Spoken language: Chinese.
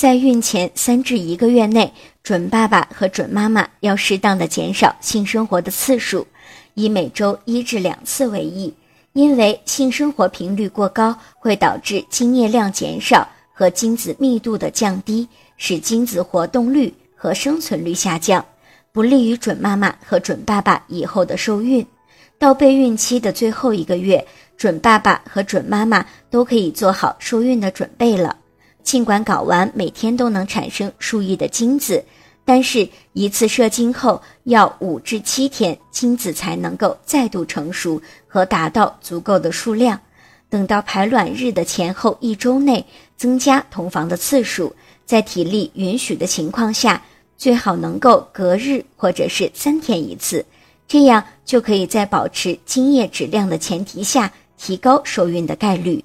在孕前三至一个月内，准爸爸和准妈妈要适当的减少性生活的次数，以每周一至两次为宜。因为性生活频率过高会导致精液量减少和精子密度的降低，使精子活动率和生存率下降，不利于准妈妈和准爸爸以后的受孕。到备孕期的最后一个月，准爸爸和准妈妈都可以做好受孕的准备了。尽管睾丸每天都能产生数亿的精子，但是一次射精后要五至七天，精子才能够再度成熟和达到足够的数量。等到排卵日的前后一周内，增加同房的次数，在体力允许的情况下，最好能够隔日或者是三天一次，这样就可以在保持精液质量的前提下，提高受孕的概率。